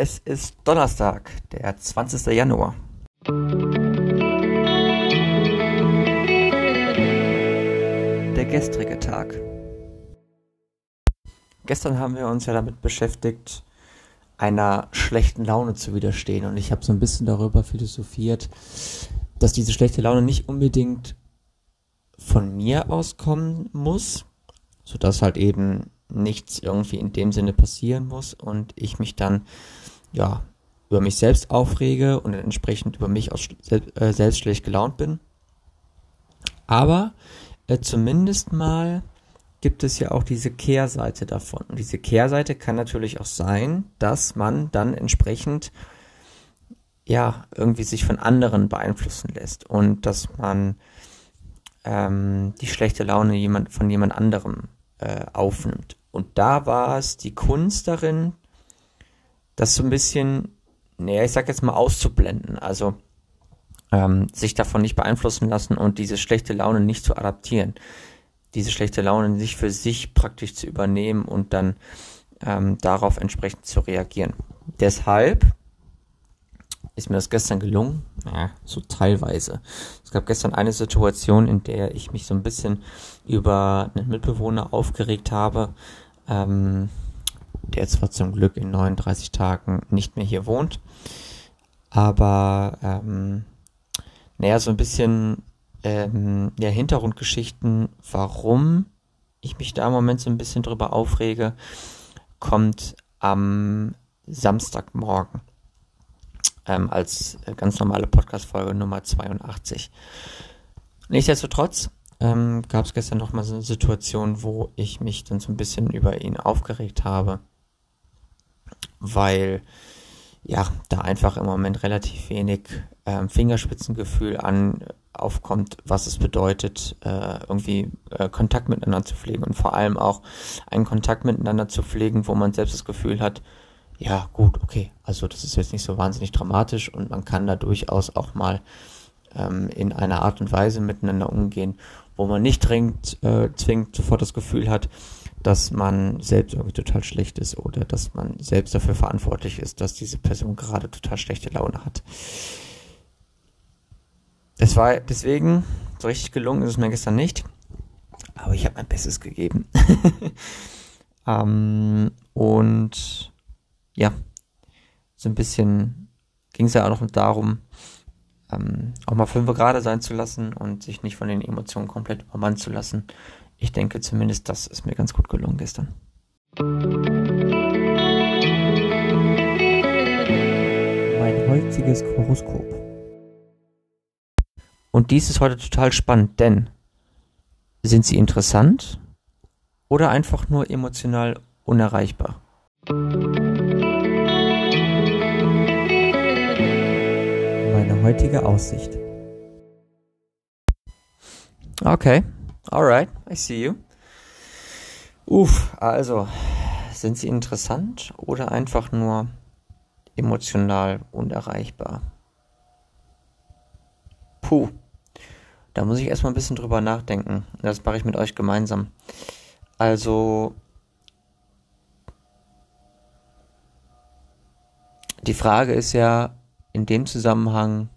Es ist Donnerstag, der 20. Januar. Der gestrige Tag. Gestern haben wir uns ja damit beschäftigt, einer schlechten Laune zu widerstehen. Und ich habe so ein bisschen darüber philosophiert, dass diese schlechte Laune nicht unbedingt von mir auskommen muss, sodass halt eben nichts irgendwie in dem Sinne passieren muss und ich mich dann ja über mich selbst aufrege und entsprechend über mich aus, äh, selbst schlecht gelaunt bin. Aber äh, zumindest mal gibt es ja auch diese Kehrseite davon. Und diese Kehrseite kann natürlich auch sein, dass man dann entsprechend ja irgendwie sich von anderen beeinflussen lässt und dass man ähm, die schlechte Laune jemand, von jemand anderem äh, aufnimmt. Und da war es die Kunst darin, das so ein bisschen, naja, ich sag jetzt mal auszublenden. Also ähm, sich davon nicht beeinflussen lassen und diese schlechte Laune nicht zu adaptieren. Diese schlechte Laune nicht für sich praktisch zu übernehmen und dann ähm, darauf entsprechend zu reagieren. Deshalb ist mir das gestern gelungen. Ja, so teilweise. Es gab gestern eine Situation, in der ich mich so ein bisschen über einen Mitbewohner aufgeregt habe, ähm, der zwar zum Glück in 39 Tagen nicht mehr hier wohnt, aber ähm, naja, so ein bisschen ähm, ja, Hintergrundgeschichten, warum ich mich da im Moment so ein bisschen drüber aufrege, kommt am Samstagmorgen ähm, als ganz normale Podcast-Folge Nummer 82. Nichtsdestotrotz ähm, gab es gestern noch mal so eine Situation, wo ich mich dann so ein bisschen über ihn aufgeregt habe, weil ja, da einfach im Moment relativ wenig ähm, Fingerspitzengefühl an aufkommt, was es bedeutet, äh, irgendwie äh, Kontakt miteinander zu pflegen und vor allem auch einen Kontakt miteinander zu pflegen, wo man selbst das Gefühl hat, ja, gut, okay, also das ist jetzt nicht so wahnsinnig dramatisch und man kann da durchaus auch mal ähm, in einer Art und Weise miteinander umgehen, wo man nicht dringend, äh, zwingend sofort das Gefühl hat, dass man selbst irgendwie total schlecht ist oder dass man selbst dafür verantwortlich ist, dass diese Person gerade total schlechte Laune hat. Es war deswegen, so richtig gelungen ist es mir gestern nicht, aber ich habe mein Bestes gegeben. ähm, und ja, so ein bisschen ging es ja auch noch darum, ähm, auch mal fünf gerade sein zu lassen und sich nicht von den Emotionen komplett übermannen zu lassen. Ich denke zumindest, das ist mir ganz gut gelungen gestern. Mein heutiges Horoskop. Und dies ist heute total spannend, denn sind sie interessant oder einfach nur emotional unerreichbar? Heutige Aussicht. Okay, alright, I see you. Uff, also, sind sie interessant oder einfach nur emotional unerreichbar? Puh, da muss ich erstmal ein bisschen drüber nachdenken. Das mache ich mit euch gemeinsam. Also, Die Frage ist ja in dem Zusammenhang,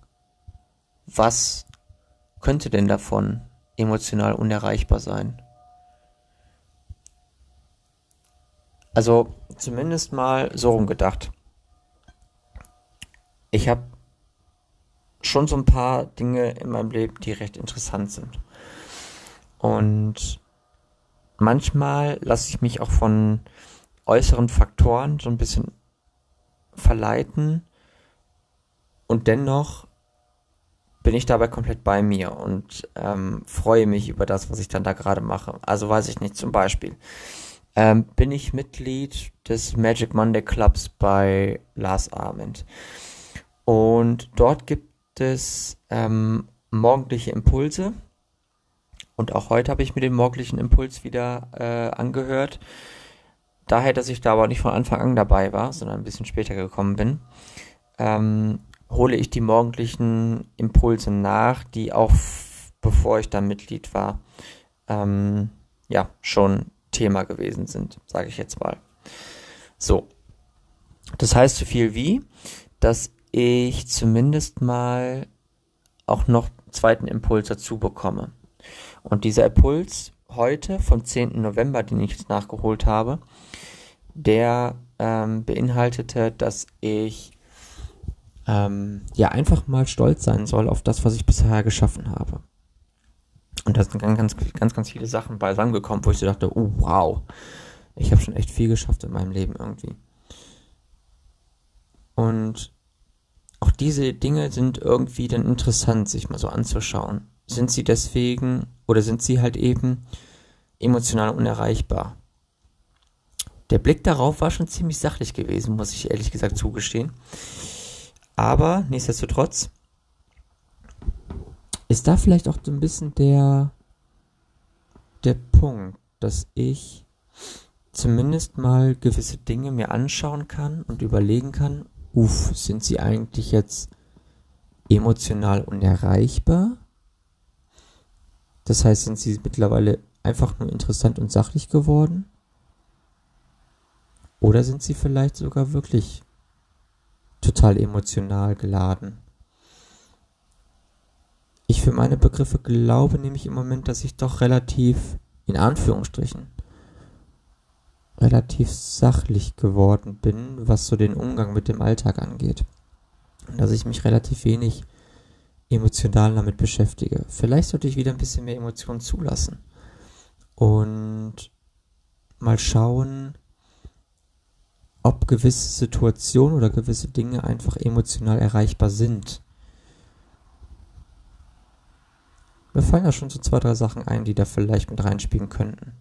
was könnte denn davon emotional unerreichbar sein? Also zumindest mal so rumgedacht. Ich habe schon so ein paar Dinge in meinem Leben, die recht interessant sind. Und manchmal lasse ich mich auch von äußeren Faktoren so ein bisschen verleiten und dennoch bin ich dabei komplett bei mir und ähm, freue mich über das, was ich dann da gerade mache. Also weiß ich nicht, zum Beispiel ähm, bin ich Mitglied des Magic Monday Clubs bei Lars Arment. Und dort gibt es ähm, morgendliche Impulse. Und auch heute habe ich mir den morgendlichen Impuls wieder äh, angehört. Daher, dass ich da aber nicht von Anfang an dabei war, sondern ein bisschen später gekommen bin, ähm, hole ich die morgendlichen Impulse nach, die auch bevor ich da Mitglied war, ähm, ja, schon Thema gewesen sind, sage ich jetzt mal. So. Das heißt so viel wie, dass ich zumindest mal auch noch zweiten Impuls dazu bekomme. Und dieser Impuls heute vom 10. November, den ich jetzt nachgeholt habe, der ähm, beinhaltete, dass ich ähm, ja einfach mal stolz sein soll auf das, was ich bisher geschaffen habe. Und da sind ganz, ganz, ganz, ganz viele Sachen bei rangekommen, wo ich so dachte, oh wow, ich habe schon echt viel geschafft in meinem Leben irgendwie. Und auch diese Dinge sind irgendwie dann interessant, sich mal so anzuschauen. Sind sie deswegen oder sind sie halt eben emotional unerreichbar? Der Blick darauf war schon ziemlich sachlich gewesen, muss ich ehrlich gesagt zugestehen. Aber nichtsdestotrotz ist da vielleicht auch so ein bisschen der, der Punkt, dass ich zumindest mal gewisse Dinge mir anschauen kann und überlegen kann, uff, sind sie eigentlich jetzt emotional unerreichbar? Das heißt, sind sie mittlerweile einfach nur interessant und sachlich geworden? Oder sind sie vielleicht sogar wirklich total emotional geladen? Ich für meine Begriffe glaube nämlich im Moment, dass ich doch relativ, in Anführungsstrichen, relativ sachlich geworden bin, was so den Umgang mit dem Alltag angeht. Und dass ich mich relativ wenig emotional damit beschäftige. Vielleicht sollte ich wieder ein bisschen mehr Emotionen zulassen. Und mal schauen, ob gewisse Situationen oder gewisse Dinge einfach emotional erreichbar sind. Mir fallen ja schon so zwei, drei Sachen ein, die da vielleicht mit reinspielen könnten.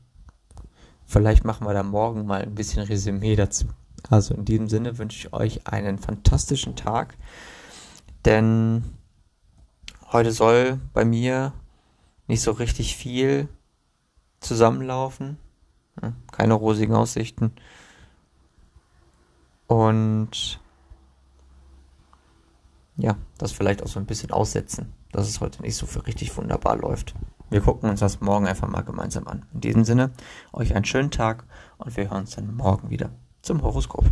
Vielleicht machen wir da morgen mal ein bisschen Resümee dazu. Also in diesem Sinne wünsche ich euch einen fantastischen Tag, denn heute soll bei mir nicht so richtig viel zusammenlaufen. Keine rosigen Aussichten. Und ja, das vielleicht auch so ein bisschen aussetzen, dass es heute nicht so für richtig wunderbar läuft. Wir gucken uns das morgen einfach mal gemeinsam an. In diesem Sinne, euch einen schönen Tag und wir hören uns dann morgen wieder zum Horoskop.